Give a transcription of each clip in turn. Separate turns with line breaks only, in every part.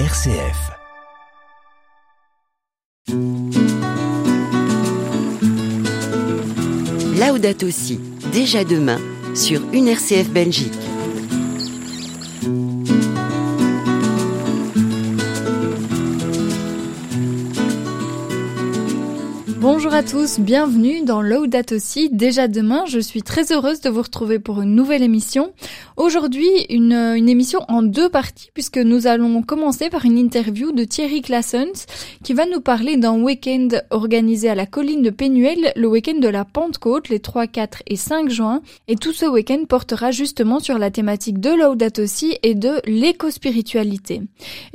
RCF.
Laudato Si, déjà demain, sur une RCF Belgique.
Bonjour à tous, bienvenue dans Laudato aussi. Déjà demain, je suis très heureuse de vous retrouver pour une nouvelle émission. Aujourd'hui, une, émission en deux parties puisque nous allons commencer par une interview de Thierry Classens qui va nous parler d'un week-end organisé à la colline de Pénuel, le week-end de la Pentecôte, les 3, 4 et 5 juin. Et tout ce week-end portera justement sur la thématique de Laudato et de l'éco-spiritualité.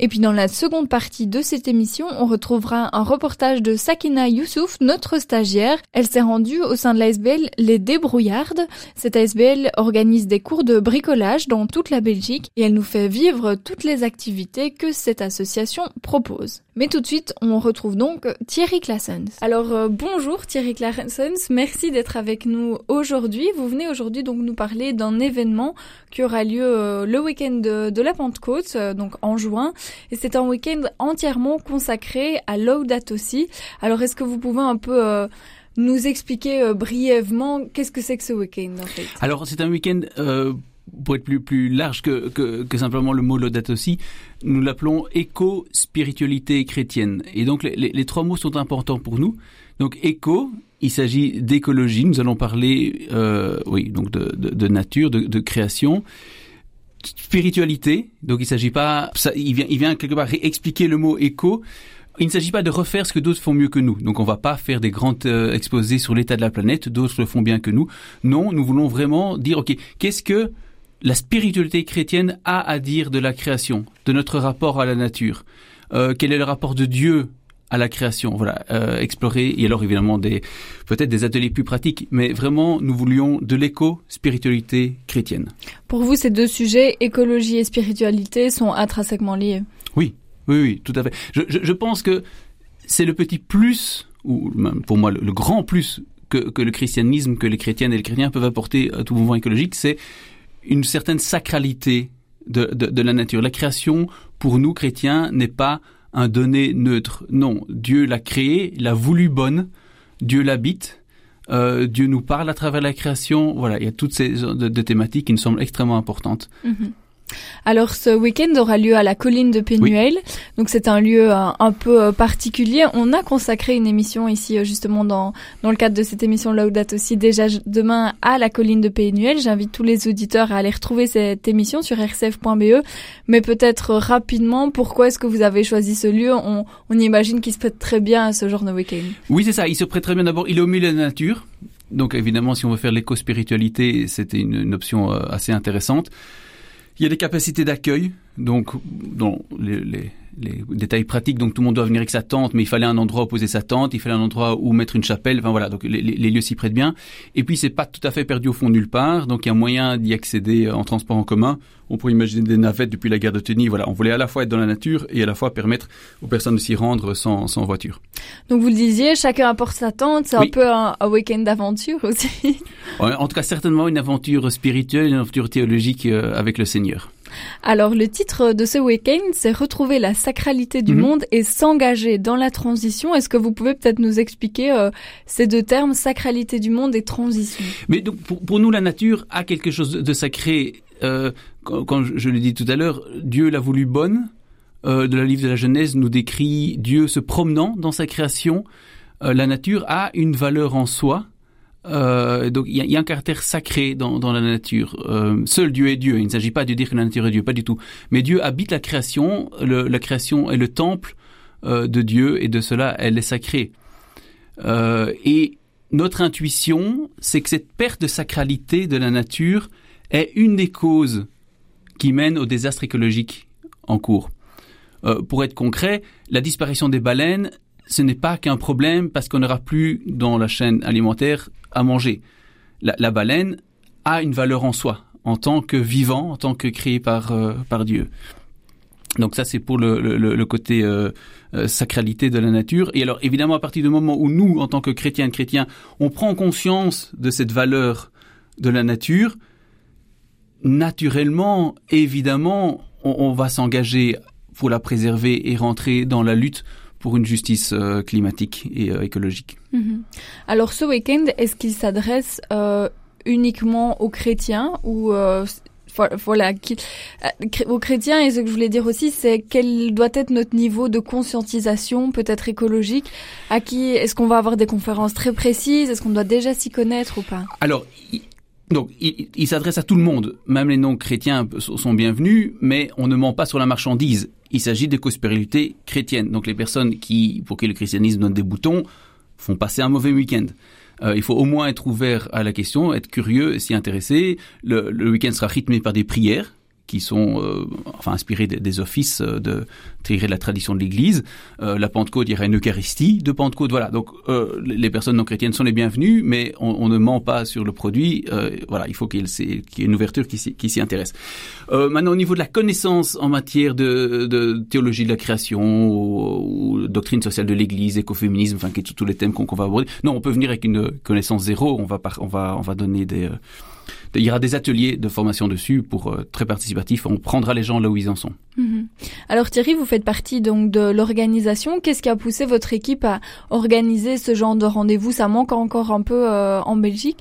Et puis dans la seconde partie de cette émission, on retrouvera un reportage de Sakina Youssouf notre stagiaire. Elle s'est rendue au sein de l'ASBL Les Débrouillardes. Cette ASBL organise des cours de bricolage dans toute la Belgique et elle nous fait vivre toutes les activités que cette association propose. Mais tout de suite, on retrouve donc Thierry Classens. Alors euh, bonjour Thierry Classens, merci d'être avec nous aujourd'hui. Vous venez aujourd'hui donc nous parler d'un événement qui aura lieu euh, le week-end de, la Pentecôte, euh, donc en juin. Et c'est un week-end entièrement consacré à Laudato Si. Alors est-ce que vous pouvez un peu euh, nous expliquer euh, brièvement qu'est-ce que c'est que ce week-end
Alors c'est un week-end euh, pour être plus plus large que, que, simplement le mot Laudato Si, nous l'appelons éco-spiritualité chrétienne. Et donc les, trois mots sont importants pour nous. Donc éco, il s'agit d'écologie. Nous allons parler, oui, donc de, nature, de, création. Spiritualité, donc il s'agit pas, il vient, il vient quelque part expliquer le mot éco. Il ne s'agit pas de refaire ce que d'autres font mieux que nous. Donc on va pas faire des grandes euh, exposés sur l'état de la planète, d'autres le font bien que nous. Non, nous voulons vraiment dire, OK, qu'est-ce que la spiritualité chrétienne a à dire de la création, de notre rapport à la nature? Euh, Quel est le rapport de Dieu à la création? Voilà, euh, explorer, et alors évidemment des peut-être des ateliers plus pratiques, mais vraiment nous voulions de l'éco-spiritualité chrétienne.
Pour vous, ces deux sujets, écologie et spiritualité, sont intrinsèquement liés?
Oui, oui, oui, tout à fait. Je, pense que c'est le petit plus, ou pour moi le, grand plus que, le christianisme, que les chrétiennes et les chrétiens peuvent apporter à tout mouvement écologique, c'est une certaine sacralité de, la nature. La création, pour nous chrétiens, n'est pas un donné neutre. Non, Dieu l'a créée, l'a voulu bonne, Dieu l'habite, euh, Dieu nous parle à travers la création. Voilà, il y a toutes ces thématiques qui me semblent extrêmement importantes.
Mm -hmm. Alors ce week-end aura lieu à la colline de Pénuel, oui. donc c'est un lieu un, un, peu particulier. On a consacré une émission ici justement dans dans le cadre de cette émission Laudato aussi déjà demain à la colline de Pénuel. J'invite tous les auditeurs à aller retrouver cette émission sur rcf.be. Mais peut-être rapidement, pourquoi est-ce que vous avez choisi ce lieu? On, on imagine qu'il se prête très bien à ce genre de week-end.
Oui, c'est ça. Il se prête très bien. D'abord, il est au milieu de la nature. Donc évidemment, si on veut faire l'éco-spiritualité, c'était une, une, option assez intéressante. Il y a des capacités d'accueil, donc dans les, les, détails pratiques, donc tout le monde doit venir avec sa tente, mais il fallait un endroit où poser sa tente, il fallait un endroit où mettre une chapelle, enfin voilà, donc les, les lieux s'y prêtent bien. Et puis c'est pas tout à fait perdu au fond nulle part, donc il y a moyen d'y accéder en transport en commun. On pourrait imaginer des navettes depuis la gare de Tenny, voilà, on voulait à la fois être dans la nature et à la fois permettre aux personnes de s'y rendre sans, sans voiture.
Donc vous le disiez, chacun apporte sa tente, c'est oui. un peu un, un week-end d'aventure aussi.
en tout cas certainement une aventure spirituelle, une aventure théologique euh, avec le Seigneur.
Alors le titre de ce week-end, c'est Retrouver la sacralité du mmh. monde et s'engager dans la transition. Est-ce que vous pouvez peut-être nous expliquer euh, ces deux termes, sacralité du monde et transition?
Mais donc pour, pour, nous, la nature a quelque chose de sacré. Euh, quand, quand, je l'ai dit tout à l'heure, Dieu l'a voulu bonne. Euh, de la livre de la Genèse nous décrit Dieu se promenant dans sa création. Euh, la nature a une valeur en soi. Euh, donc il y, a un caractère sacré dans, la nature. Euh, seul Dieu est Dieu. Il ne s'agit pas de dire que la nature est Dieu, pas du tout. Mais Dieu habite la création. La création est le temple euh, de Dieu et de cela elle est sacrée. Et notre intuition, c'est que cette perte de sacralité de la nature est une des causes qui mènent au désastre écologique en cours. Pour être concret, la disparition des baleines ce n'est pas qu'un problème parce qu'on n'aura plus dans la chaîne alimentaire à manger. La, baleine a une valeur en soi, en tant que vivant, en tant que créé par, euh, par Dieu. Donc ça, c'est pour le côté euh, euh, sacralité de la nature. Et alors, évidemment, à partir du moment où nous, en tant que chrétiens et chrétiens, on prend conscience de cette valeur de la nature, naturellement, évidemment, on, on va s'engager pour la préserver et rentrer dans la lutte pour une justice euh, climatique et euh, écologique.
Mhm. Alors ce week-end, est-ce qu'il s'adresse euh, uniquement aux chrétiens ou voilà, aux chrétiens? Et ce que je voulais dire aussi, c'est quel doit être notre niveau de conscientisation, peut-être écologique? À qui est-ce qu'on va avoir des conférences très précises? Est-ce qu'on doit déjà s'y connaître ou pas?
Alors, donc, il, il s'adresse à tout le monde. Même les non-chrétiens sont bienvenus, mais on ne ment pas sur la marchandise. Il s'agit de co-spiritualité chrétienne. Donc, les personnes qui, pour qui le christianisme donne des boutons, font passer un mauvais week-end. Euh, il faut au moins être ouvert à la question, être curieux, s'y intéresser. Le week-end sera rythmé par des prières qui sont euh, enfin inspirés des, offices euh, de tirer la tradition de l'Église. Euh, la Pentecôte, il y aura une Eucharistie de Pentecôte. Voilà, donc les personnes non chrétiennes sont les bienvenues, mais on, ne ment pas sur le produit. voilà, il faut qu'il y, ait une ouverture qui, s'y intéresse. maintenant, au niveau de la connaissance en matière de, théologie de la création ou, doctrine sociale de l'Église, écoféminisme, enfin, qui tous les thèmes qu'on va aborder. Non, on peut venir avec une connaissance zéro. On va, on va, on va donner des il y aura des ateliers de formation dessus pour euh, très participatif. On prendra les gens là où ils en sont.
Mhm. Alors Thierry, vous faites partie donc de l'organisation. Qu'est-ce qui a poussé votre équipe à organiser ce genre de rendez-vous? Ça manque encore un peu euh, en Belgique?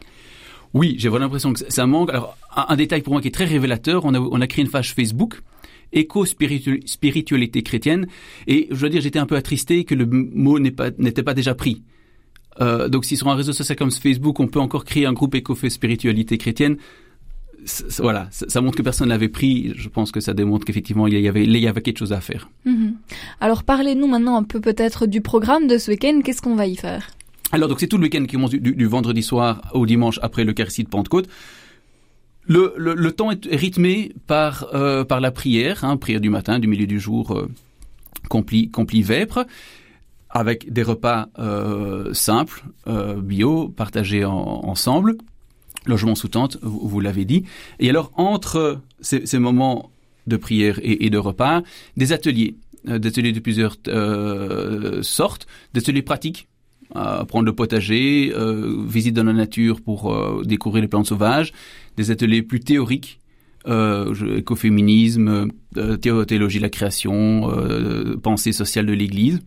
Oui, j'ai vraiment l'impression que ça manque. Alors un, détail pour moi qui est très révélateur, on a, on a créé une page Facebook éco-spiritualité chrétienne et je dois dire j'étais un peu attristé que le mot n'était pas, pas déjà pris. Euh, donc si sur un réseau social comme Facebook, on peut encore créer un groupe éco-fait spiritualité chrétienne, voilà, ça, montre que personne l'avait pris. Je pense que ça démontre qu'effectivement il y avait, il y avait quelque chose à faire.
Mhm. Alors parlez-nous maintenant un peu peut-être du programme de ce week-end. Qu'est-ce qu'on va y faire?
Alors donc c'est tout le week-end qui commence du, vendredi soir au dimanche après le de Pentecôte. Le, le, temps est rythmé par euh, par la prière, hein, prière du matin, du milieu du jour, euh, compli, compli vêpres avec des repas euh, simples, euh, bio, partagés ensemble, logement sous tente, vous, l'avez dit. Et alors entre ces, moments de prière et, de repas, des ateliers, euh, des ateliers de plusieurs euh, sortes, des ateliers pratiques. Apprendre le potager, visite dans la nature pour découvrir les plantes sauvages, des ateliers plus théoriques euh, écoféminisme, théologie de la création, pensée sociale de l'Église.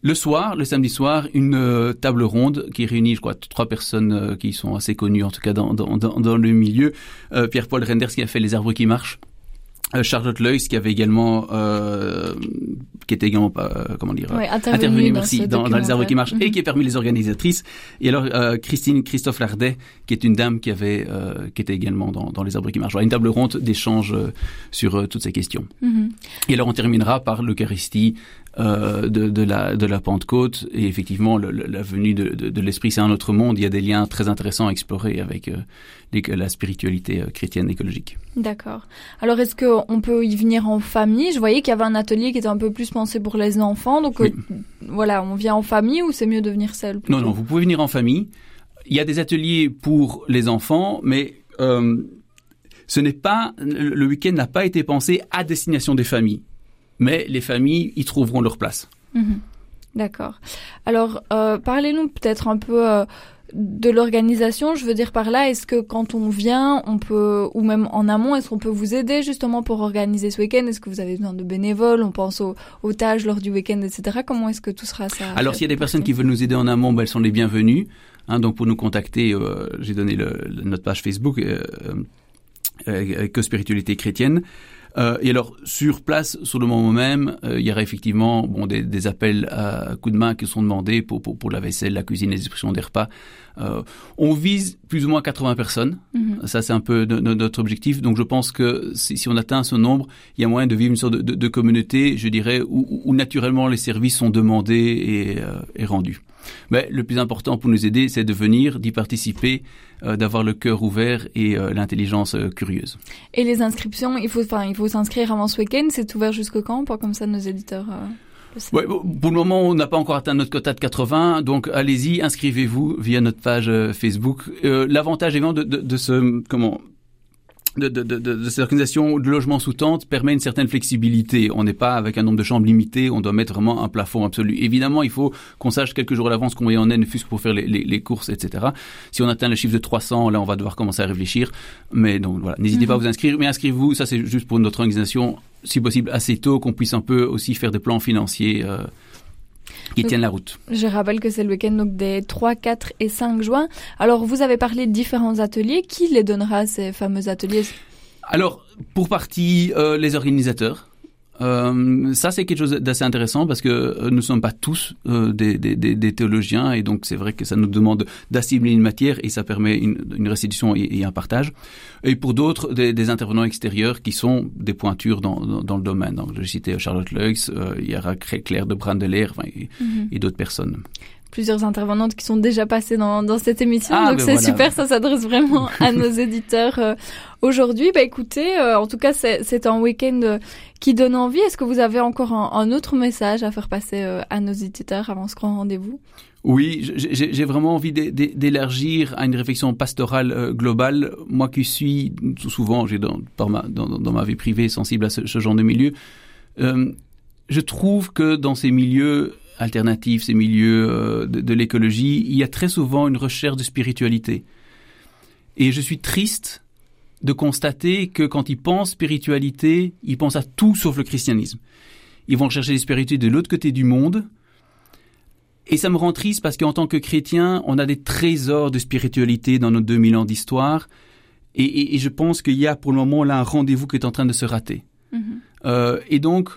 Le soir, le samedi soir, une euh, table ronde qui réunit, je crois, trois personnes euh, qui sont assez connues, en tout cas dans, dans, dans, le milieu. Euh, Pierre-Paul Renders qui a fait Les arbres qui marchent. Charlotte Leuss qui avait également qui était également comment dire
intervenu,
merci dans, les arbres qui marchent et qui est parmi les organisatrices et alors Christine Christophe Lardet qui est une dame qui avait qui était également dans, les arbres qui marchent une table ronde d'échange sur toutes ces questions mm-hmm. et alors on terminera par l'Eucharistie de, de, la, de la Pentecôte. Et effectivement, la venue de, de, l'Esprit, c'est un autre monde. Il y a des liens très intéressants à explorer avec euh, la spiritualité euh, chrétienne écologique.
D'accord. Alors, est-ce qu'on peut y venir en famille? Je voyais qu'il y avait un atelier qui était un peu plus pensé pour les enfants. Donc, voilà, on vient en famille ou c'est mieux de venir seul
Non, non, vous pouvez venir en famille. Il y a des ateliers pour les enfants, mais ce n'est pas le week-end n'a pas été pensé à destination des familles mais les familles y trouveront leur place.
Mhm. D'accord. Alors, euh, parlez-nous peut-être un peu euh, de l'organisation. Je veux dire par là, est-ce que quand on vient, on peut, ou même en amont, est-ce qu'on peut vous aider justement pour organiser ce week-end? Est-ce que vous avez besoin de bénévoles? On pense aux, aux tâches lors du week-end, etc. Comment est-ce que tout sera ça
Alors, s'il y a des personnes qui veulent nous aider en amont, ben, elles sont les bienvenues. Hein, donc, pour nous contacter, euh, j'ai donné le, notre page Facebook, euh, que spiritualité chrétienne. Euh, et alors sur place, sur le moment même, euh, il y aura effectivement bon des, des, appels à coups de main qui sont demandés pour, pour, pour la vaisselle, la cuisine, les distributions des repas. Euh, on vise plus ou moins 80 personnes. Mhm. Ça, c'est un peu notre objectif. Donc, je pense que si, si, on atteint ce nombre, il y a moyen de vivre une sorte de, de, de communauté, je dirais, où, où, naturellement les services sont demandés et, euh, et rendus. Mais le plus important pour nous aider, c'est de venir, d'y participer, euh, d'avoir le cœur ouvert et euh, l'intelligence euh, curieuse.
Et les inscriptions, il faut, enfin, il faut s'inscrire avant ce week-end. C'est ouvert jusqu'au quand, pour comme ça nos éditeurs.
Ouais, pour le moment, on n'a pas encore atteint notre quota de 80, donc allez-y, inscrivez-vous via notre page Facebook. L'avantage évidemment de, de, de ce comment de, de, de, de, cette organisation de logement sous tente permet une certaine flexibilité. On n'est pas avec un nombre de chambres limité, on doit mettre vraiment un plafond absolu. Évidemment, il faut qu'on sache quelques jours à l'avance combien on est, ne fût-ce que pour faire les, les, les, courses, etc. Si on atteint le chiffre de 300, là, on va devoir commencer à réfléchir. Mais donc voilà, n'hésitez pas à mhm. vous inscrire. Mais inscrivez-vous, ça c'est juste pour notre organisation, si possible assez tôt, qu'on puisse un peu aussi faire des plans financiers. Euh, qui tiennent la route.
Je rappelle que c'est le week-end donc des 3, 4 et 5 juin. Alors, vous avez parlé de différents ateliers. Qui les donnera ces fameux ateliers?
Alors, pour partie, euh, les organisateurs. Euh, ça, c'est quelque chose d'assez intéressant parce que euh, nous ne sommes pas tous euh, des, des, des, théologiens et donc c'est vrai que ça nous demande d'assimiler une matière et ça permet une, une restitution et, un partage. Et pour d'autres, des, des, intervenants extérieurs qui sont des pointures dans, dans, le domaine. Donc, je citais Charlotte Leux, il y aura Claire de Brandelaire enfin, et, et d'autres personnes
plusieurs intervenantes qui sont déjà passées dans, dans cette émission. Ah, donc ben c'est super, ça s'adresse vraiment à nos éditeurs euh, aujourd'hui. Bah écoutez, euh, en tout cas c'est un week-end euh, qui donne envie. Est-ce que vous avez encore un, autre message à faire passer à nos éditeurs avant ce grand rendez-vous?
Oui, j'ai vraiment envie d'élargir à une réflexion pastorale globale. Moi qui suis souvent, j'ai dans, ma, dans, dans, ma vie privée sensible à ce, ce genre de milieu, je trouve que dans ces milieux, alternatifs, ces milieux euh, de, l'écologie, il y a très souvent une recherche de spiritualité. Et je suis triste de constater que quand ils pensent spiritualité, ils pensent à tout sauf le christianisme. Ils vont chercher les spiritualités de l'autre côté du monde. Et ça me rend triste parce qu'en tant que chrétien, on a des trésors de spiritualité dans nos 2000 ans d'histoire. Et, je pense qu'il y a pour le moment là un rendez-vous qui est en train de se rater. Mm-hmm. Euh, et donc,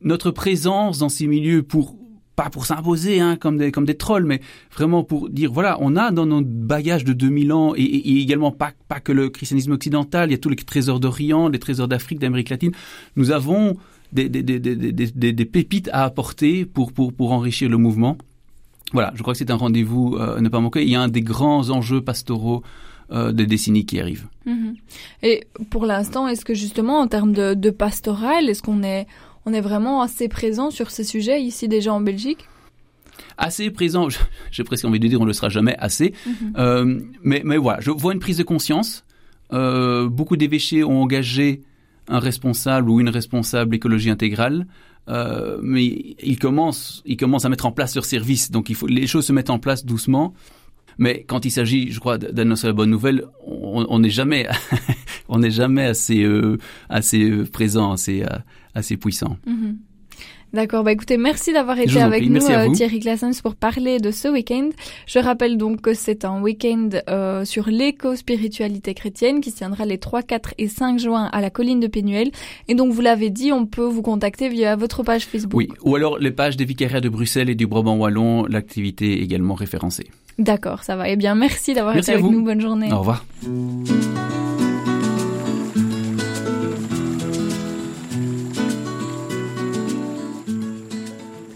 notre présence dans ces milieux pour pas pour s'imposer hein, comme des trolls, mais vraiment pour dire voilà, on a dans notre bagage de 2000 ans et, également pas que le christianisme occidental, il y a tous les trésors d'Orient, les trésors d'Afrique, d'Amérique latine. Nous avons des, pépites à apporter pour enrichir le mouvement. Voilà, je crois que c'est un rendez-vous euh, ne pas manquer. Il y a un des grands enjeux pastoraux euh, des décennies qui arrivent.
Mm-hmm. Et pour l'instant, est-ce que justement en termes de, de pastoral, est-ce qu'on est on est vraiment assez présent sur ces sujets ici déjà en Belgique
assez présent. J'ai presque envie de dire on ne le sera jamais assez. Mhm. Euh, mais, mais voilà, je vois une prise de conscience. Euh, beaucoup d'évêchés ont engagé un responsable ou une responsable écologie intégrale. Euh, mais ils commencent, ils commencent à mettre en place leur service. Donc il faut, les choses se mettent en place doucement. Mais quand il s'agit, je crois, d'annoncer la bonne nouvelle, on n'est jamais, on n'est jamais assez, assez présent, assez, assez puissant.
Mhm. D'accord, bah écoutez, merci d'avoir été avec nous, euh, Thierry Glassens, pour parler de ce week-end. Je rappelle donc que c'est un week-end euh, sur l'éco-spiritualité chrétienne qui se tiendra les 3, 4 et 5 juin à la colline de Pénuel. Et donc, vous l'avez dit, on peut vous contacter via votre page Facebook.
Oui, ou alors les pages des vicariats de Bruxelles et du Brabant Wallon, l'activité également référencée.
D'accord, ça va. Eh bien, merci d'avoir été avec nous. Bonne journée.
Au revoir.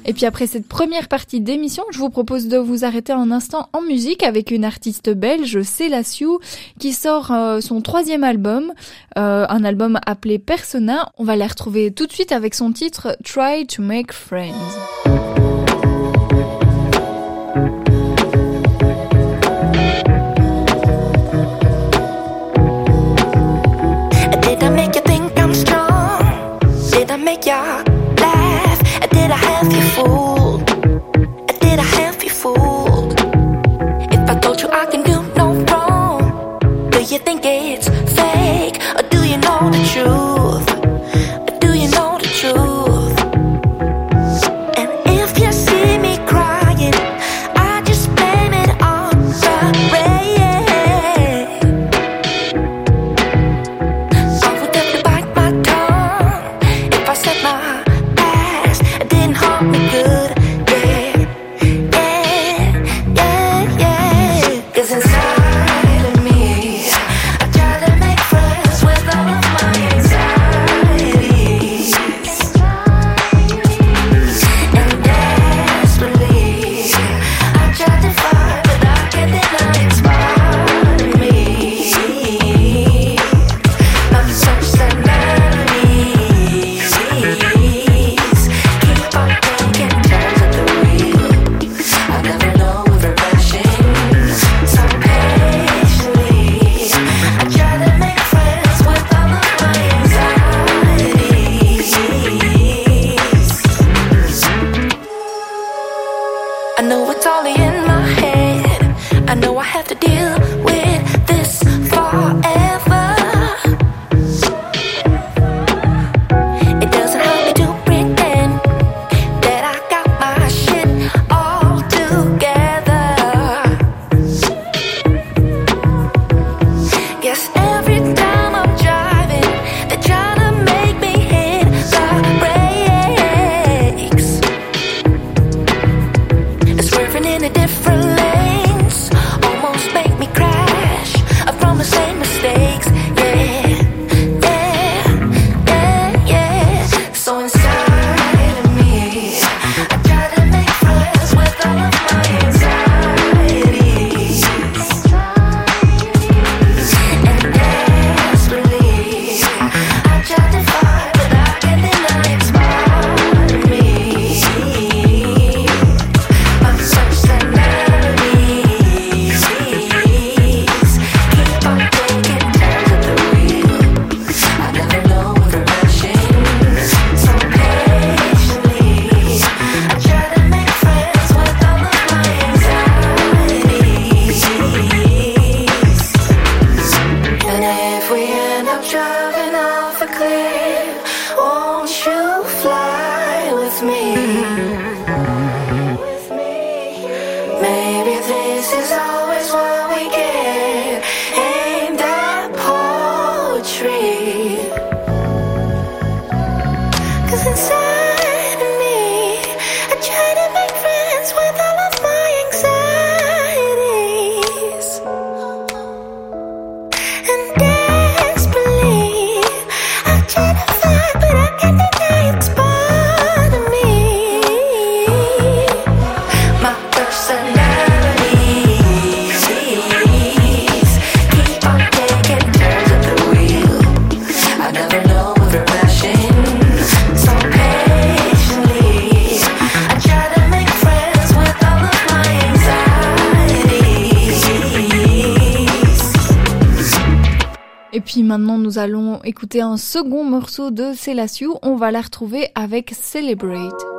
Et puis après cette première partie d'émission, je vous propose de vous arrêter un instant en musique avec une artiste belge, Célassiou, qui sort euh, son troisième album, euh, un album appelé Persona. On va la retrouver tout de suite avec son titre Try to Make Friends. My this is
maintenant nous allons écouter un second morceau de Célassiou. On va la retrouver avec Celebrate.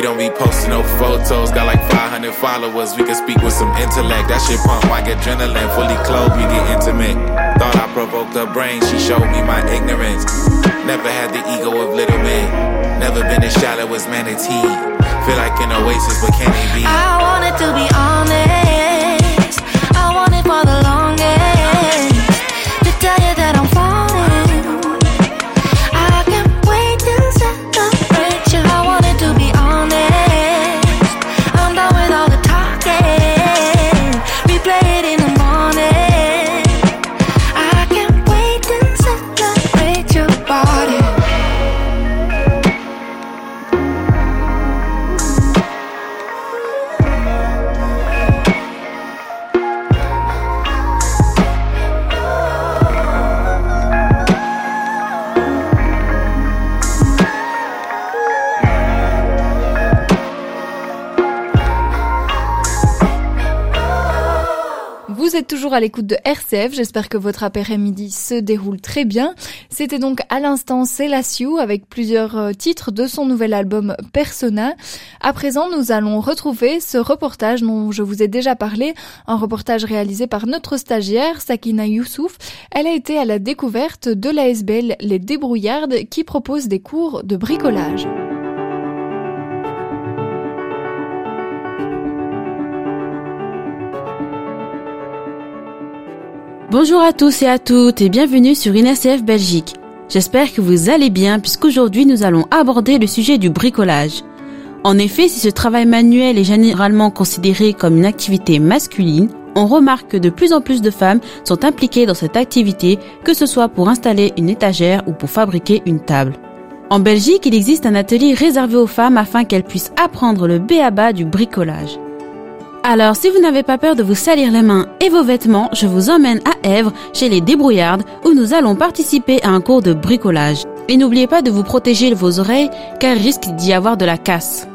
We don't be posting no photos. Got like 500 followers. We can speak with some intellect. That shit pump like adrenaline. Fully clothed, we get intimate. Thought I provoked her brain. She showed me my ignorance. Never had the ego of little men. Never been as shallow as manatee. Feel like an oasis, but can it be? I
wanted to be honest. I wanted for the longest. Toujours à l'écoute de RCF. J'espère que votre après-midi se déroule très bien. C'était donc à l'instant Célassiou avec plusieurs euh, titres de son nouvel album Persona. À présent, nous allons retrouver ce reportage dont je vous ai déjà parlé, un reportage réalisé par notre stagiaire Sakina Youssouf. Elle a été à la découverte de l'ASBL Les Débrouillardes qui propose des cours de bricolage.
Bonjour à tous et à toutes et bienvenue sur INSF Belgique. J'espère que vous allez bien puisqu'aujourd'hui nous allons aborder le sujet du bricolage. En effet, si ce travail manuel est généralement considéré comme une activité masculine, on remarque que de plus en plus de femmes sont impliquées dans cette activité, que ce soit pour installer une étagère ou pour fabriquer une table. En Belgique, il existe un atelier réservé aux femmes afin qu'elles puissent apprendre le béaba du bricolage. Alors, si vous n'avez pas peur de vous salir les mains et vos vêtements, je vous emmène à Èvres, chez les débrouillardes, où nous allons participer à un cours de bricolage. Et n'oubliez pas de vous protéger vos oreilles, car il risque d'y avoir de la casse.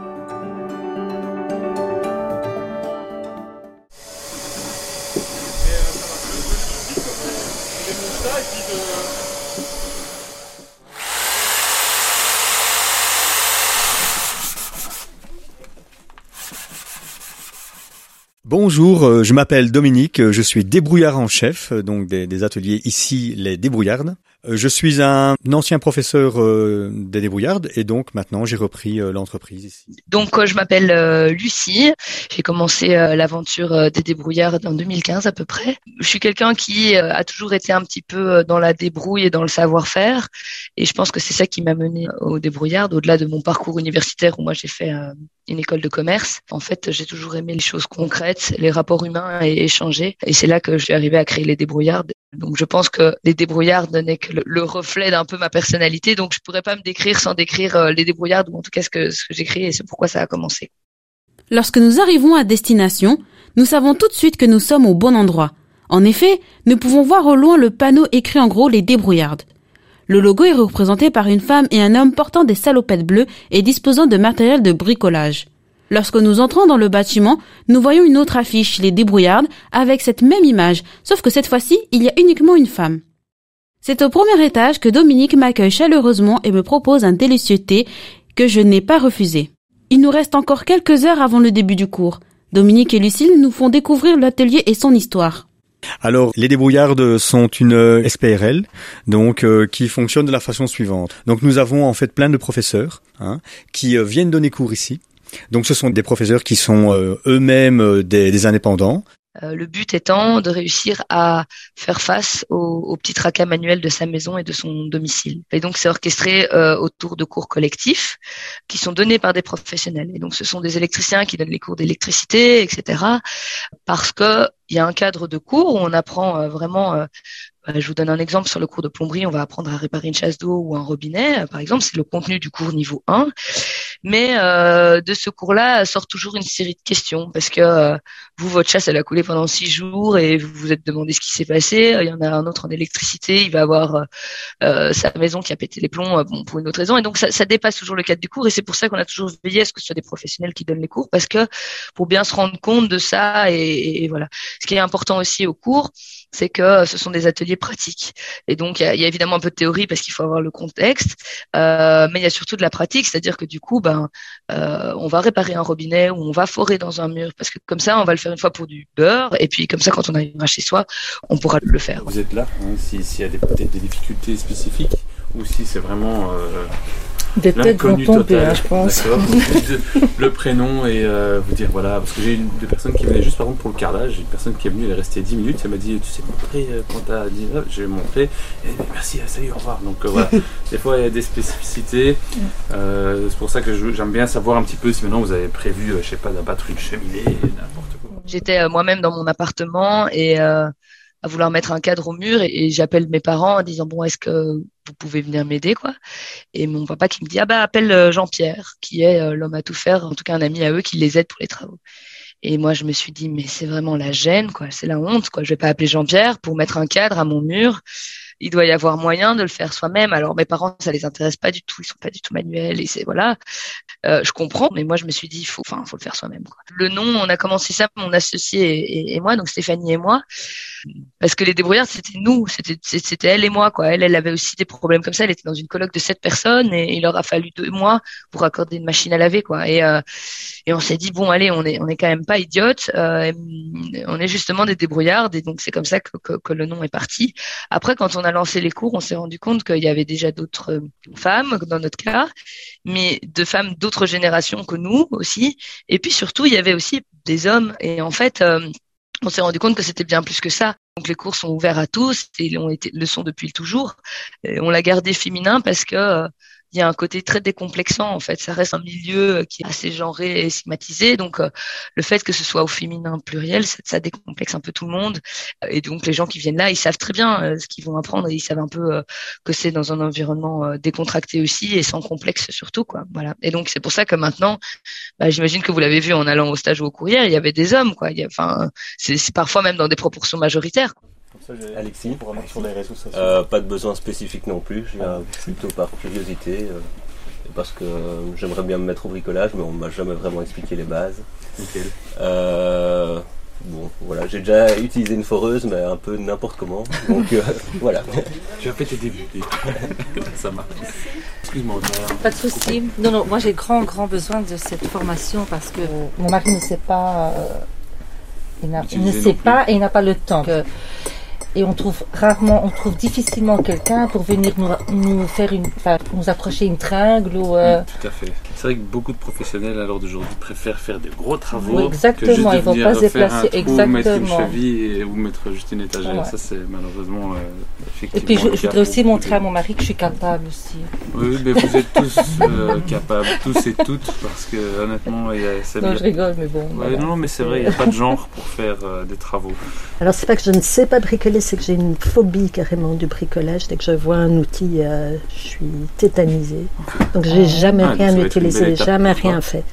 Bonjour, euh, je m'appelle Dominique, euh, je suis débrouillard en chef, euh, donc des, ateliers ici les débrouillardes. Je suis un ancien professeur des débrouillardes et donc maintenant j'ai repris l'entreprise ici.
Donc je m'appelle Lucie, j'ai commencé l'aventure des débrouillardes en 2015 à peu près. Je suis quelqu'un qui a toujours été un petit peu dans la débrouille et dans le savoir-faire et je pense que c'est ça qui m'a mené aux débrouillardes au-delà de mon parcours universitaire où moi j'ai fait une école de commerce. En fait, j'ai toujours aimé les choses concrètes, les rapports humains et échanger. Et c'est là que je suis arrivée à créer les débrouillardes. Donc, je pense que les débrouillardes n'est que le, reflet d'un peu ma personnalité. Donc, je pourrais pas me décrire sans décrire euh, les débrouillardes ou en tout cas ce que, ce j'ai créé et c'est pourquoi ça a commencé.
Lorsque nous arrivons à destination, nous savons tout de suite que nous sommes au bon endroit. En effet, nous pouvons voir au loin le panneau écrit en gros les débrouillardes. Le logo est représenté par une femme et un homme portant des salopettes bleues et disposant de matériel de bricolage. Lorsque nous entrons dans le bâtiment, nous voyons une autre affiche, les débrouillardes, avec cette même image, sauf que cette fois-ci, il y a uniquement une femme. C'est au premier étage que Dominique m'accueille chaleureusement et me propose un délicieux thé que je n'ai pas refusé. Il nous reste encore quelques heures avant le début du cours. Dominique et Lucille nous font découvrir l'atelier et son histoire.
Alors, les débrouillardes sont une euh, SPRL, donc euh, qui fonctionne de la façon suivante. Donc, nous avons en fait plein de professeurs hein, qui euh, viennent donner cours ici. Donc, ce sont des professeurs qui sont eux-mêmes des, indépendants.
Le but étant de réussir à faire face aux, petits tracas manuels de sa maison et de son domicile. Et donc, c'est orchestré autour de cours collectifs qui sont donnés par des professionnels. Et donc, ce sont des électriciens qui donnent les cours d'électricité, etc. Parce que il y a un cadre de cours où on apprend euh, vraiment euh, je vous donne un exemple sur le cours de plomberie, on va apprendre à réparer une chasse d'eau ou un robinet, euh, par exemple, c'est le contenu du cours niveau 1. Mais euh, de ce cours-là sort toujours une série de questions parce que euh, vous, votre chasse, elle a coulé pendant six jours et vous vous êtes demandé ce qui s'est passé. Il y en a un autre en électricité, il va avoir sa maison qui a pété les plombs bon, pour une autre raison. Et donc ça, ça dépasse toujours le cadre du cours et c'est pour ça qu'on a toujours veillé à ce que ce soit des professionnels qui donnent les cours parce que pour bien se rendre compte de ça et, et voilà. Ce qui est important aussi au cours, c'est que ce sont des ateliers pratiques. Et donc, il y, a, évidemment un peu de théorie parce qu'il faut avoir le contexte, euh, mais il y a surtout de la pratique, c'est-à-dire que du coup, ben, euh, on va réparer un robinet ou on va forer dans un mur parce que comme ça, on va le faire une fois pour du beurre, et puis comme ça, quand on arrivera chez soi, on pourra le faire.
Vous êtes là, hein, s'il y a peut-être des difficultés spécifiques ou si c'est vraiment euh,
des têtes vont tomber, je pense.
le prénom et euh, vous dire voilà, parce que j'ai une des personnes qui venaient juste par exemple pour le carrelage, une personne qui est venue, elle est restée 10 minutes, elle m'a dit tu sais montrer euh, quand t'as dit j'ai montré, et merci, salut, au revoir. Donc euh, voilà, des fois il y a des spécificités, c'est pour ça que j'aime bien savoir un petit peu si maintenant vous avez prévu, je sais pas, d'abattre une cheminée, n'importe quoi.
J'étais moi-même dans mon appartement et à vouloir mettre un cadre au mur et, j'appelle mes parents en disant bon est-ce que vous pouvez venir m'aider quoi? Et mon papa qui me dit ah bah appelle euh, Jean-Pierre qui est euh, l'homme à tout faire en tout cas un ami à eux qui les aide pour les travaux. Et moi je me suis dit mais c'est vraiment la gêne quoi. C'est la honte quoi. Je vais pas appeler Jean-Pierre pour mettre un cadre à mon mur il doit y avoir moyen de le faire soi-même. Alors mes parents, ça les intéresse pas du tout, ils sont pas du tout manuels et c'est voilà. Euh, je comprends, mais moi je me suis dit, faut, enfin, faut le faire soi-même. Le nom, on a commencé ça, mon associé et, moi, donc Stéphanie et moi, parce que les débrouillards, c'était nous, c'était c'était elle et moi quoi. Elle, elle avait aussi des problèmes comme ça. Elle était dans une colloque de sept personnes et il leur a fallu deux mois pour accorder une machine à laver quoi. Et euh, et on s'est dit bon allez, on est on est quand même pas idiotes, euh, on est justement des débrouillards et donc c'est comme ça que, que, que le nom est parti. Après, quand on a lancé les cours, on s'est rendu compte qu'il y avait déjà d'autres euh, femmes, dans notre cas, mais de femmes d'autres générations que nous aussi. Et puis surtout, il y avait aussi des hommes. Et en fait, euh, on s'est rendu compte que c'était bien plus que ça. Donc les cours sont ouverts à tous et ont été, le sont depuis toujours. on l'a gardé féminin parce que euh, il y a un côté très décomplexant en fait. Ça reste un milieu qui est assez genré et stigmatisé, donc le fait que ce soit au féminin pluriel, ça, décomplexe un peu tout le monde. Et donc les gens qui viennent là, ils savent très bien ce qu'ils vont apprendre et ils savent un peu que c'est dans un environnement décontracté aussi et sans complexe surtout quoi. Voilà. Et donc c'est pour ça que maintenant, bah, j'imagine que vous l'avez vu en allant au stage ou au courrier, il y avait des hommes quoi. Enfin, c'est parfois même dans des proportions majoritaires.
Alexis, sur les réseaux sociaux. Euh, pas de besoin spécifique non plus, je viens plutôt par curiosité, euh, parce que j'aimerais bien me mettre au bricolage, mais on m'a jamais vraiment expliqué les bases. Euh, bon, voilà, j'ai déjà utilisé une foreuse, mais un peu n'importe comment, donc voilà.
Tu as fait tes débuts, ça marche. Excuse-moi.
Pas de souci. Non, non, moi j'ai grand, grand besoin de cette formation parce que mon mari ne sait pas il, ne sait pas et il n'a pas le temps et on trouve rarement, on trouve difficilement quelqu'un pour venir nous, nous faire une, enfin, nous approcher une tringle ou. Euh,
tout à fait. C'est vrai que beaucoup de professionnels à l'heure d'aujourd'hui préfèrent faire des gros travaux.
exactement,
que
ils vont pas se déplacer. exactement.
Ou mettre une cheville ou mettre juste une étagère. Ça c'est malheureusement euh, effectivement.
Et puis je, voudrais aussi montrer à mon mari que je suis capable aussi.
Oui, mais vous êtes tous euh, capables, tous et toutes, parce que honnêtement, il y a.
Non, je rigole, mais bon.
Non, mais c'est vrai, il n'y a pas de genre pour faire des travaux.
Alors c'est pas que je ne sais pas bricoler c'est que j'ai une phobie carrément du bricolage. Dès que je vois un outil, euh, je suis tétanisée. Donc j'ai ah. jamais ah, rien utilisé, jamais rien fait.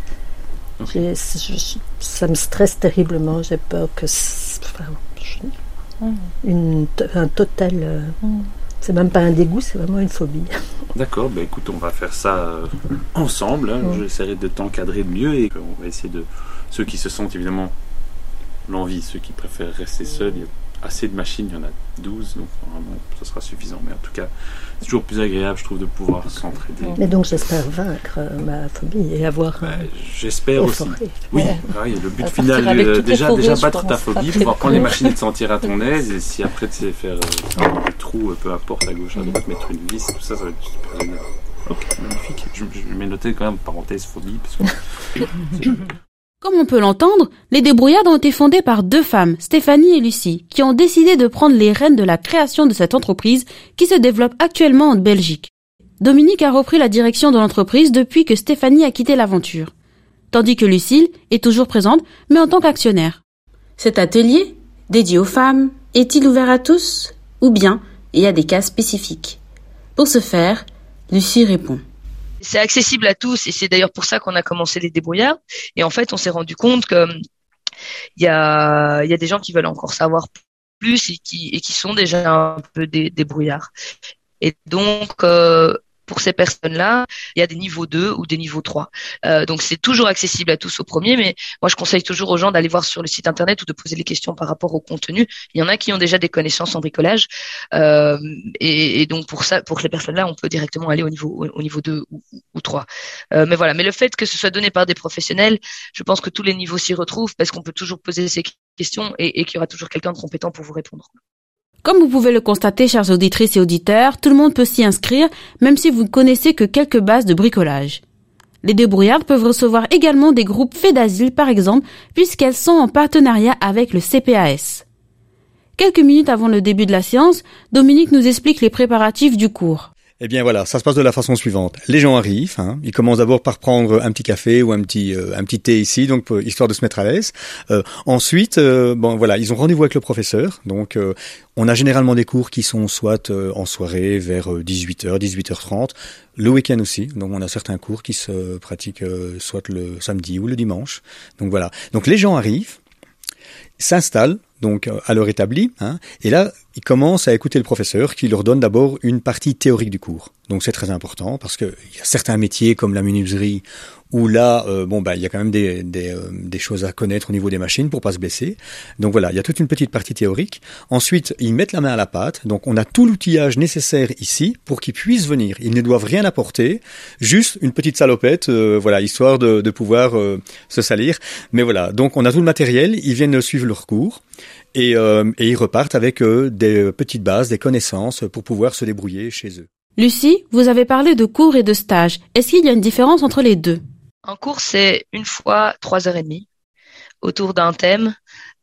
ça me stresse terriblement. J'ai peur que une, un total. Euh, c'est même pas un dégoût, c'est vraiment une phobie.
D'accord, bah écoute, on va faire ça euh, ensemble. Hein. J'essaierai de t'encadrer mieux et on va essayer de. Ceux qui se sentent évidemment l'envie, ceux qui préfèrent rester seuls, assez de machines, il y en a 12, donc vraiment ça sera suffisant. Mais en tout cas, c'est toujours plus agréable, je trouve, de pouvoir s'entraider.
Mais donc j'espère vaincre euh, ma phobie et avoir.
j'espère aussi. Oui, le but final, euh, déjà, déjà battre ta phobie, pouvoir prendre les machines et te sentir à ton aise, et si après tu sais faire euh, des trous, peu importe, à gauche, à droite, mettre une vis, tout ça, ça va être super génial. Ok, magnifique. Je, je vais noter quand même parenthèse phobie, parce que.
Comme on peut l'entendre, les débrouillardes ont été fondées par deux femmes, Stéphanie et Lucie, qui ont décidé de prendre les rênes de la création de cette entreprise qui se développe actuellement en Belgique. Dominique a repris la direction de l'entreprise depuis que Stéphanie a quitté l'aventure, tandis que Lucille est toujours présente, mais en tant qu'actionnaire. Cet atelier, dédié aux femmes, est-il ouvert à tous ou bien il y a des cas spécifiques? Pour ce faire, Lucie répond
c'est accessible à tous et c'est d'ailleurs pour ça qu'on a commencé les débrouillards. Et en fait, on s'est rendu compte que il y a, y a des gens qui veulent encore savoir plus et qui, et qui sont déjà un peu des débrouillards. Et donc, euh, pour ces personnes-là, il y a des niveaux 2 ou des niveaux 3. Euh, donc c'est toujours accessible à tous au premier, mais moi je conseille toujours aux gens d'aller voir sur le site internet ou de poser des questions par rapport au contenu. Il y en a qui ont déjà des connaissances en bricolage, euh, et, donc pour ça, pour les personnes-là, on peut directement aller au niveau au, niveau 2 ou, ou 3. Euh, mais voilà, mais le fait que ce soit donné par des professionnels, je pense que tous les niveaux s'y retrouvent parce qu'on peut toujours poser ces questions et qu'il y aura toujours quelqu'un de compétent pour vous répondre.
Comme vous pouvez le constater, chers auditrices et auditeurs, tout le monde peut s'y inscrire, même si vous ne connaissez que quelques bases de bricolage. Les débrouillards peuvent recevoir également des groupes faits d'asile, par exemple, puisqu'elles sont en partenariat avec le CPAS. Quelques minutes avant le début de la séance, Dominique nous explique les préparatifs du cours.
Eh bien voilà, ça se passe de la façon suivante. Les gens arrivent, hein, ils commencent d'abord par prendre un petit café ou un petit euh, un petit thé ici, donc histoire de se mettre à l'aise. Euh, ensuite, euh, bon voilà, ils ont rendez-vous avec le professeur. Donc on a généralement des cours qui sont soit en soirée vers 18h, 18h30, le week-end aussi. Donc on a certains cours qui se pratiquent soit le samedi ou le dimanche. Donc voilà. Donc les gens arrivent, s'installent donc à l'heure établie, hein, et là ils commencent à écouter le professeur qui leur donne d'abord une partie théorique du cours. Donc c'est très important parce qu'il y a certains métiers comme la menuiserie où là, euh, bon bah il y a quand même des, des, euh, des, choses à connaître au niveau des machines pour pas se blesser. Donc voilà, il y a toute une petite partie théorique. Ensuite, ils mettent la main à la pâte. Donc on a tout l'outillage nécessaire ici pour qu'ils puissent venir. Ils ne doivent rien apporter, juste une petite salopette, euh, voilà, histoire de, de pouvoir se salir. Mais voilà, donc on a tout le matériel. Ils viennent suivre leur cours et, et ils repartent avec des petites bases, des connaissances pour pouvoir se débrouiller chez eux.
Lucie, vous avez parlé de cours et de stages. Est-ce qu'il y a une différence entre les deux?
Un cours, c'est une fois trois heures et demie autour d'un thème.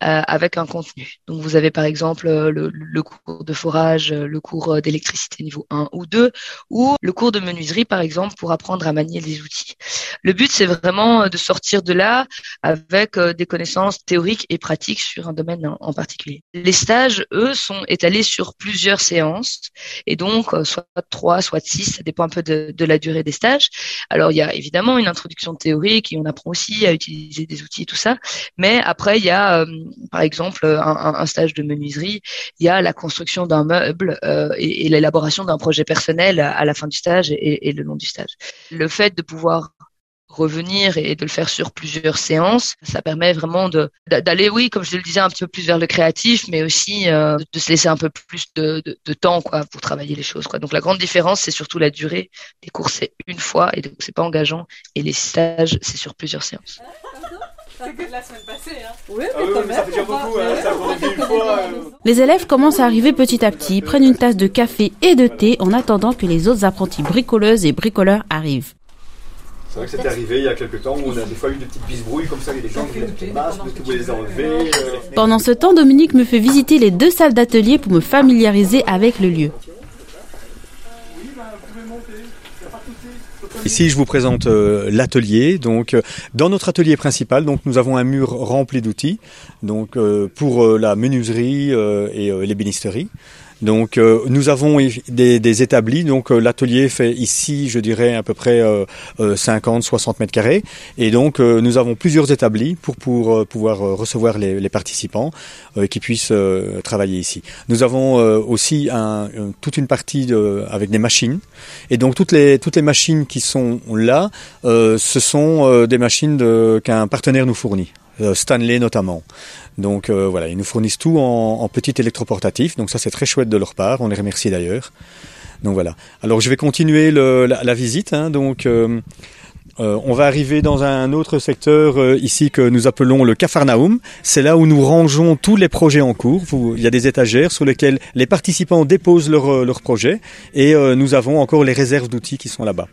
Euh, avec un contenu. Donc vous avez par exemple euh, le, le cours de forage, euh, le cours d'électricité niveau 1 ou 2, ou le cours de menuiserie par exemple pour apprendre à manier les outils. Le but c'est vraiment de sortir de là avec des connaissances théoriques et pratiques sur un domaine en, particulier. Les stages, eux, sont étalés sur plusieurs séances et donc soit trois, soit six, ça dépend un peu de, de la durée des stages. Alors il y a évidemment une introduction théorique et on apprend aussi à utiliser des outils et tout ça, mais après il y a par exemple un, stage de menuiserie, il y a la construction d'un meuble euh, et, l'élaboration d'un projet personnel à, la fin du stage et, le long du stage. Le fait de pouvoir revenir et de le faire sur plusieurs séances, ça permet vraiment d'aller, oui, comme je le disais, un petit peu plus vers le créatif, mais aussi euh, de se laisser un peu plus de, temps quoi pour travailler les choses. Donc la grande différence, c'est surtout la durée. Les cours c'est une fois et donc c'est pas engageant, et les stages c'est sur plusieurs séances.
Les élèves commencent à arriver petit à petit, prennent une tasse de café et de thé en attendant que les autres apprentis bricoleuses et bricoleurs arrivent.
C'est vrai que c'était arrivé il y a quelques temps où on a des fois eu des petites bisbrouilles comme ça, il y a des gens qui des masques, qui les enlever. Euh.
Pendant ce temps, Dominique me fait visiter les deux salles d'atelier pour me familiariser avec le lieu.
Ici, je vous présente euh, l'atelier. Donc, euh, dans notre atelier principal, donc nous avons un mur rempli d'outils, donc euh, pour la menuiserie et l'ébénisterie. Donc euh, nous avons des, établis. Donc euh, l'atelier fait ici, je dirais à peu près 50, euh, 60 mètres carrés. Et donc nous avons plusieurs établis pour, pour pouvoir recevoir les, participants qui puissent travailler ici. Nous avons aussi un, toute une partie de, avec des machines. Et donc toutes les toutes les machines qui sont là, ce sont des machines qu'un partenaire nous fournit. Stanley notamment. Donc euh, voilà, ils nous fournissent tout en, en petit électroportatif. Donc ça c'est très chouette de leur part. On les remercie d'ailleurs. Donc voilà. Alors je vais continuer le, la, la, visite. Hein. Donc euh, euh, on va arriver dans un autre secteur euh, ici que nous appelons le Cafarnaum. C'est là où nous rangeons tous les projets en cours. il y a des étagères sur lesquelles les participants déposent leurs euh, leur projets et nous avons encore les réserves d'outils qui sont là-bas.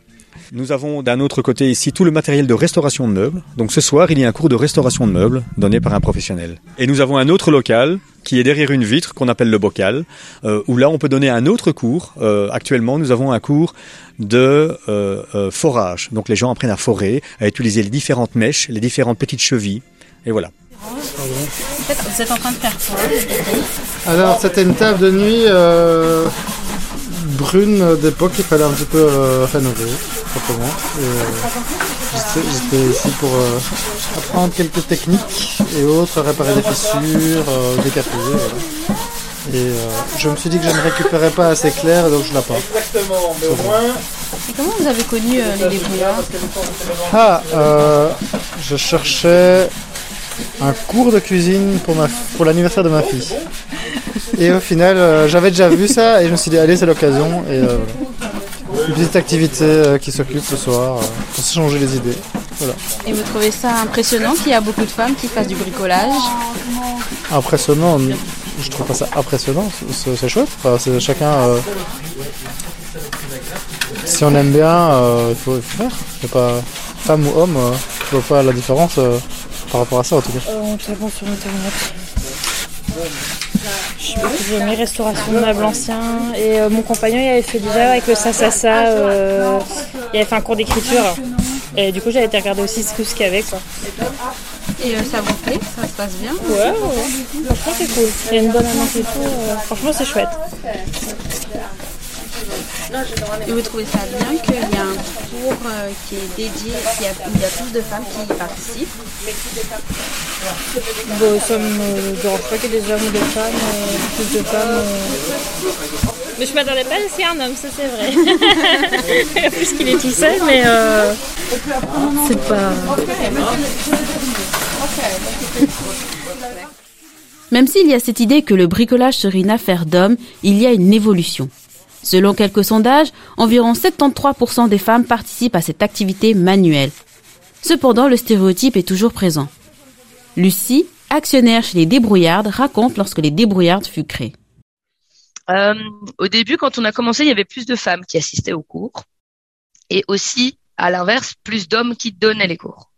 Nous avons d'un autre côté ici tout le matériel de restauration de meubles. Donc ce soir, il y a un cours de restauration de meubles donné par un professionnel. Et nous avons un autre local qui est derrière une vitre qu'on appelle le bocal, euh, où là on peut donner un autre cours. Euh, actuellement, nous avons un cours de euh, euh, forage. Donc les gens apprennent à forer, à utiliser les différentes mèches, les différentes petites chevilles. Et voilà.
Vous êtes en train de faire quoi
Alors c'était une table de nuit euh, brune d'époque qu'il fallait un petit peu euh, rénover, simplement. Euh, J'étais ici pour euh, apprendre quelques techniques et autres, réparer des fissures, euh, décaper. Voilà. Et euh, je me suis dit que je ne récupérais pas assez clair, donc je la pas.
Exactement, mais au moins. Et comment vous avez connu euh, les débrouillards?
Ah, euh, je cherchais un cours de cuisine pour, ma, pour l'anniversaire de ma fille. Et au final, euh, j'avais déjà vu ça et je me suis dit, allez, c'est l'occasion. Et euh, voilà. Une petite activité euh, qui s'occupe le soir euh, pour se changer les idées. Voilà.
Et vous trouvez ça impressionnant qu'il y a beaucoup de femmes qui fassent du bricolage
Impressionnant Je trouve pas ça impressionnant, c'est, chouette. Enfin, c'est chacun. euh, si on aime bien, euh, il faut, il faut faire. Il a pas femme ou homme, euh, je vois pas la différence euh, par rapport à ça en tout cas.
Euh, on sur internet. J'ai mis restauration de meubles anciens et euh, mon compagnon il avait fait déjà avec le Sassasa, euh, il avait fait un cours d'écriture et du coup j'avais été regarder aussi ce qu'il y avait quoi.
Et euh, ça vous plaît? Ça se passe bien?
Ouais, ouais, franchement c'est cool. Il y a une bonne ambiance et tout, franchement c'est chouette.
Et vous trouvez ça bien qu'il y a un cours euh, qui est dédié, qu'il y a, où il y a plus de femmes qui y participent?
Bon, ça me dérange pas qu'il y ait des hommes ou des femmes, euh, plus de femmes. euh. Mais je m'attendais pas à ce qu'il y ait un homme, ça c'est vrai. plus qu'il est tout seul, mais euh, c'est pas.
Même s'il y a cette idée que le bricolage serait une affaire d'hommes, il y a une évolution. Selon quelques sondages, environ 73% des femmes participent à cette activité manuelle. Cependant, le stéréotype est toujours présent. Lucie, actionnaire chez les débrouillardes, raconte lorsque les débrouillardes fut créées.
Euh, au début, quand on a commencé, il y avait plus de femmes qui assistaient aux cours et aussi, à l'inverse, plus d'hommes qui donnaient les cours.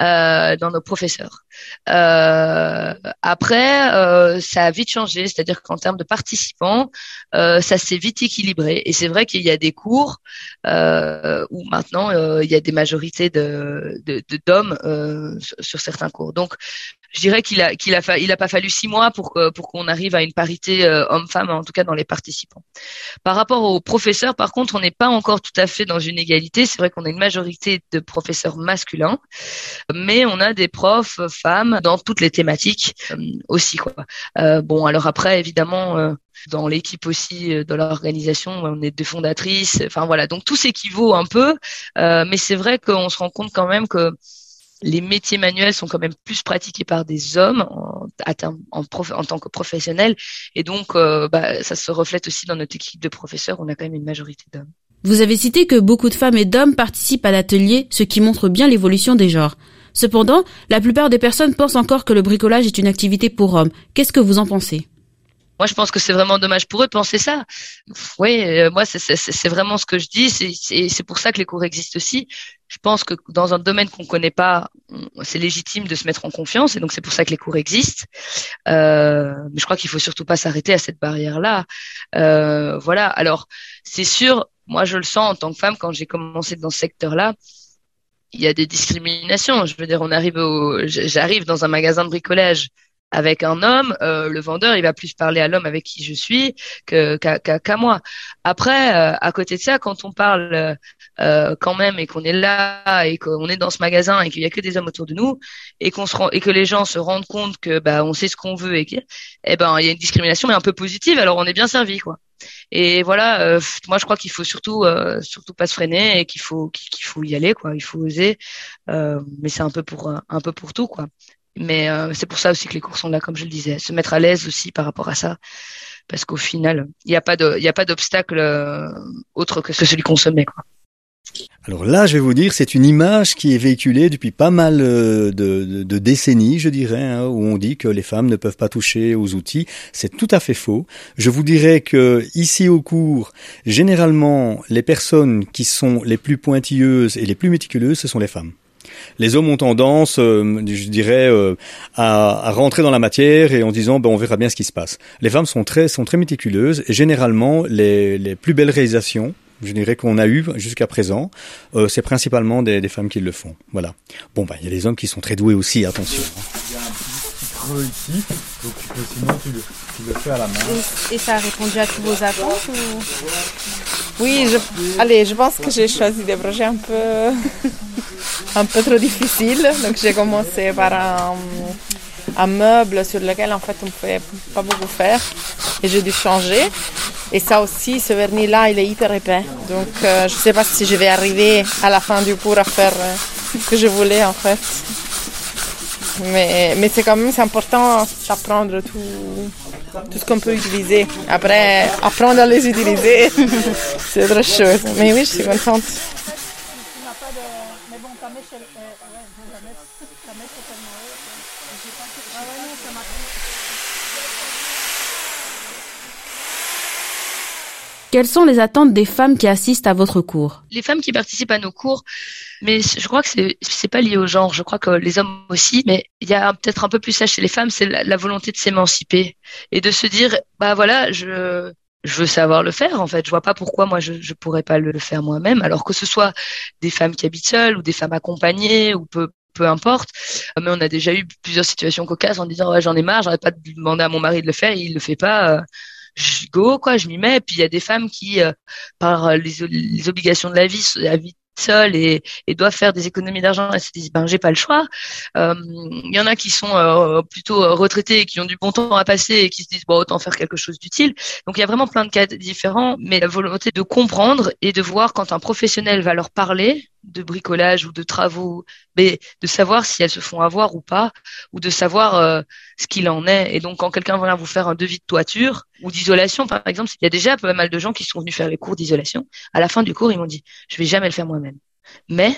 euh, dans nos professeurs. Euh, après, euh, ça a vite changé, c'est-à-dire qu'en termes de participants, euh, ça s'est vite équilibré. Et c'est vrai qu'il y a des cours euh, où maintenant il y a des majorités de d'hommes de, sur certains cours. Donc, je dirais qu'il a qu'il a il a pas fallu six mois pour pour qu'on arrive à une parité homme-femme, en tout cas dans les participants. Par rapport aux professeurs, par contre, on n'est pas encore tout à fait dans une égalité. C'est vrai qu'on a une majorité de professeurs masculins, mais on a des profs femmes dans toutes les thématiques euh, aussi quoi. Euh, bon alors après évidemment euh, dans l'équipe aussi de l'organisation on est deux fondatrices. Enfin voilà donc tout s'équivaut un peu, mais c'est vrai qu'on se rend compte quand même que les métiers manuels sont quand même plus pratiqués par des hommes en, tant que professionnels. Et donc, bah, ça se reflète aussi dans notre équipe de professeurs. On a quand même une majorité d'hommes.
Vous avez cité que beaucoup de femmes et d'hommes participent à l'atelier, ce qui montre bien l'évolution des genres. Cependant, la plupart des personnes pensent encore que le bricolage est une activité pour hommes. Qu'est-ce que vous en pensez?
Moi, je pense que c'est vraiment dommage pour eux de penser ça. Oui, euh, moi, c'est vraiment ce que je dis. C'est pour ça que les cours existent aussi. Je pense que dans un domaine qu'on connaît pas, c'est légitime de se mettre en confiance, et donc c'est pour ça que les cours existent. Euh, mais je crois qu'il faut surtout pas s'arrêter à cette barrière-là. Euh, voilà. Alors, c'est sûr. Moi, je le sens en tant que femme quand j'ai commencé dans ce secteur-là il y a des discriminations. Je veux dire, on arrive au, j'arrive dans un magasin de bricolage avec un homme, euh, le vendeur, il va plus parler à l'homme avec qui je suis qu'à moi. Après, euh, à côté de ça, quand on parle euh, quand même et qu'on est là et qu'on est dans ce magasin et qu'il y a que des hommes autour de nous et qu'on se rend, et que les gens se rendent compte que bah on sait ce qu'on veut et que eh ben il y a une discrimination mais un peu positive, alors on est bien servi quoi. Et voilà, euh, moi je crois qu'il faut surtout euh, surtout pas se freiner et qu'il faut qu'il faut y aller quoi, il faut oser. Euh, mais c'est un peu pour un peu pour tout quoi. Mais c'est pour ça aussi que les cours sont là, comme je le disais, se mettre à l'aise aussi par rapport à ça, parce qu'au final, il n'y a pas de d'obstacle autre que celui qu'on se met quoi.
Alors là, je vais vous dire, c'est une image qui est véhiculée depuis pas mal euh, de, de, décennies, je dirais, hein, où on dit que les femmes ne peuvent pas toucher aux outils. C'est tout à fait faux. Je vous dirais que ici au cours, généralement, les personnes qui sont les plus pointilleuses et les plus méticuleuses, ce sont les femmes. Les hommes ont tendance, euh, je dirais, euh, à, à, rentrer dans la matière et en disant, ben, on verra bien ce qui se passe. Les femmes sont très, sont très méticuleuses et généralement, les, les plus belles réalisations, je dirais qu'on a eu jusqu'à présent, euh, c'est principalement des, des, femmes qui le font. Voilà. Bon, bah, il y a des hommes qui sont très doués aussi, attention. Il ici,
donc peux, sinon tu le, fais à la main. Et, ça a répondu à tous vos attentes ou... Oui, je, allez, je pense que j'ai choisi des projets un peu, un peu trop difficiles. Donc j'ai commencé par un, un meuble sur lequel en fait on ne pouvait pas beaucoup faire et j'ai dû changer. Et ça aussi, ce vernis-là, il est hyper épais. Donc euh, je ne sais pas si je vais arriver à la fin du cours à faire euh, ce que je voulais en fait. Mais, mais c'est quand même important d'apprendre tout, tout ce qu'on peut utiliser. Après, apprendre à les utiliser, c'est autre chose. Mais oui, je suis contente.
Quelles sont les attentes des femmes qui assistent à votre cours?
Les femmes qui participent à nos cours, mais je crois que c'est c'est pas lié au genre. Je crois que les hommes aussi, mais il y a peut-être un peu plus ça chez les femmes, c'est la, volonté de s'émanciper et de se dire bah voilà, je veux savoir le faire en fait. Je vois pas pourquoi moi je je pourrais pas le, faire moi-même. Alors que ce soit des femmes qui habitent seules ou des femmes accompagnées ou peu importe. Mais on a déjà eu plusieurs situations cocasses en disant ouais j'en ai marre, j'arrête pas de demander à mon mari de le faire, il le fait pas. Euh, je go quoi, je m'y mets. Et puis il y a des femmes qui, euh, par euh, les, les, obligations de la vie, la vie seule et, et doivent faire des économies d'argent et se disent ben j'ai pas le choix. Euh, il y en a qui sont plutôt retraités et qui ont du bon temps à passer et qui se disent bon autant faire quelque chose d'utile. Donc il y a vraiment plein de cas différents, mais la volonté de comprendre et de voir quand un professionnel va leur parler de bricolage ou de travaux, mais de savoir si elles se font avoir ou pas, ou de savoir euh, ce qu'il en est. Et donc, quand quelqu'un vient vous faire un devis de toiture ou d'isolation, par exemple, il y a déjà pas mal de gens qui sont venus faire les cours d'isolation. À la fin du cours, ils m'ont dit, je vais jamais le faire moi-même. Mais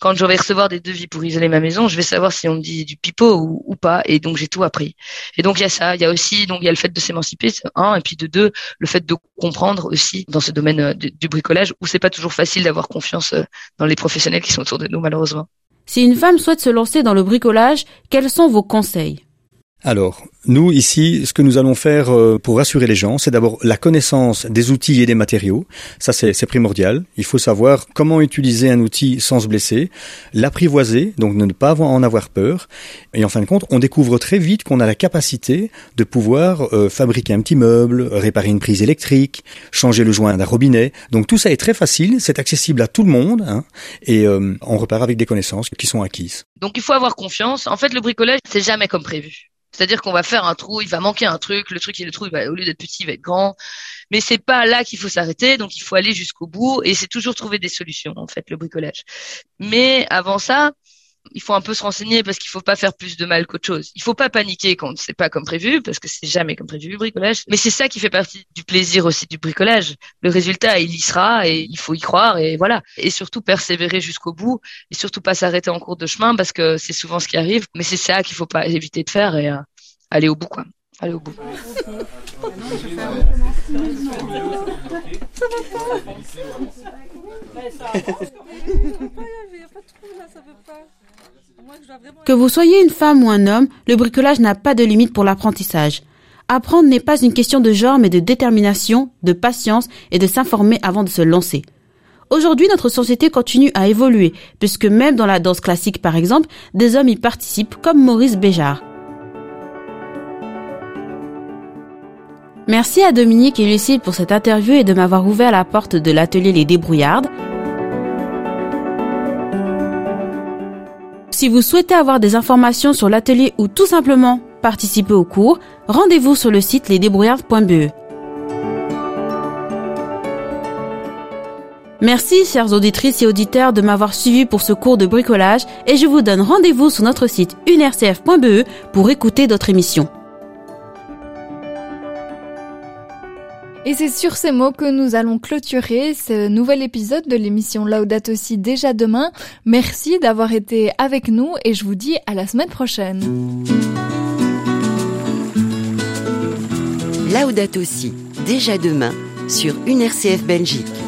quand je vais recevoir des devis pour isoler ma maison, je vais savoir si on me dit du pipeau ou, pas. Et donc j'ai tout appris. Et donc il y a ça. Il y a aussi donc il y a le fait de s'émanciper, un, et puis de deux, le fait de comprendre aussi dans ce domaine euh, du, bricolage où c'est pas toujours facile d'avoir confiance euh, dans les professionnels qui sont autour de nous malheureusement.
Si une femme souhaite se lancer dans le bricolage, quels sont vos conseils?
Alors, nous, ici, ce que nous allons faire euh, pour rassurer les gens, c'est d'abord la connaissance des outils et des matériaux. Ça, c'est primordial. Il faut savoir comment utiliser un outil sans se blesser, l'apprivoiser, donc ne pas en avoir peur. Et en fin de compte, on découvre très vite qu'on a la capacité de pouvoir euh, fabriquer un petit meuble, réparer une prise électrique, changer le joint d'un robinet. Donc tout ça est très facile, c'est accessible à tout le monde, hein, et euh, on repart avec des connaissances qui sont acquises.
Donc il faut avoir confiance. En fait, le bricolage, c'est jamais comme prévu. C'est-à-dire qu'on va faire un trou, il va manquer un truc, le truc et le trou, il va, au lieu d'être petit, il va être grand. Mais c'est pas là qu'il faut s'arrêter, donc il faut aller jusqu'au bout et c'est toujours trouver des solutions, en fait, le bricolage. Mais avant ça, il faut un peu se renseigner parce qu'il faut pas faire plus de mal qu'autre chose. Il faut pas paniquer quand c'est pas comme prévu parce que c'est jamais comme prévu le bricolage. Mais c'est ça qui fait partie du plaisir aussi du bricolage. Le résultat, il y sera et il faut y croire et voilà. Et surtout persévérer jusqu'au bout et surtout pas s'arrêter en cours de chemin parce que c'est souvent ce qui arrive. Mais c'est ça qu'il faut pas éviter de faire et euh, aller au bout quoi. Aller au bout.
Que vous soyez une femme ou un homme, le bricolage n'a pas de limite pour l'apprentissage. Apprendre n'est pas une question de genre mais de détermination, de patience et de s'informer avant de se lancer. Aujourd'hui, notre société continue à évoluer, puisque même dans la danse classique par exemple, des hommes y participent comme Maurice Béjart. Merci à Dominique et Lucille pour cette interview et de m'avoir ouvert la porte de l'atelier Les Débrouillardes. Si vous souhaitez avoir des informations sur l'atelier ou tout simplement participer au cours, rendez-vous sur le site lesdébrouillardes.be. Merci, chères auditrices et auditeurs, de m'avoir suivi pour ce cours de bricolage et je vous donne rendez-vous sur notre site unercf.be pour écouter d'autres émissions.
Et c'est sur ces mots que nous allons clôturer ce nouvel épisode de l'émission Laudato aussi déjà demain. Merci d'avoir été avec nous et je vous dis à la semaine prochaine.
Laudato aussi déjà demain sur une RCF Belgique.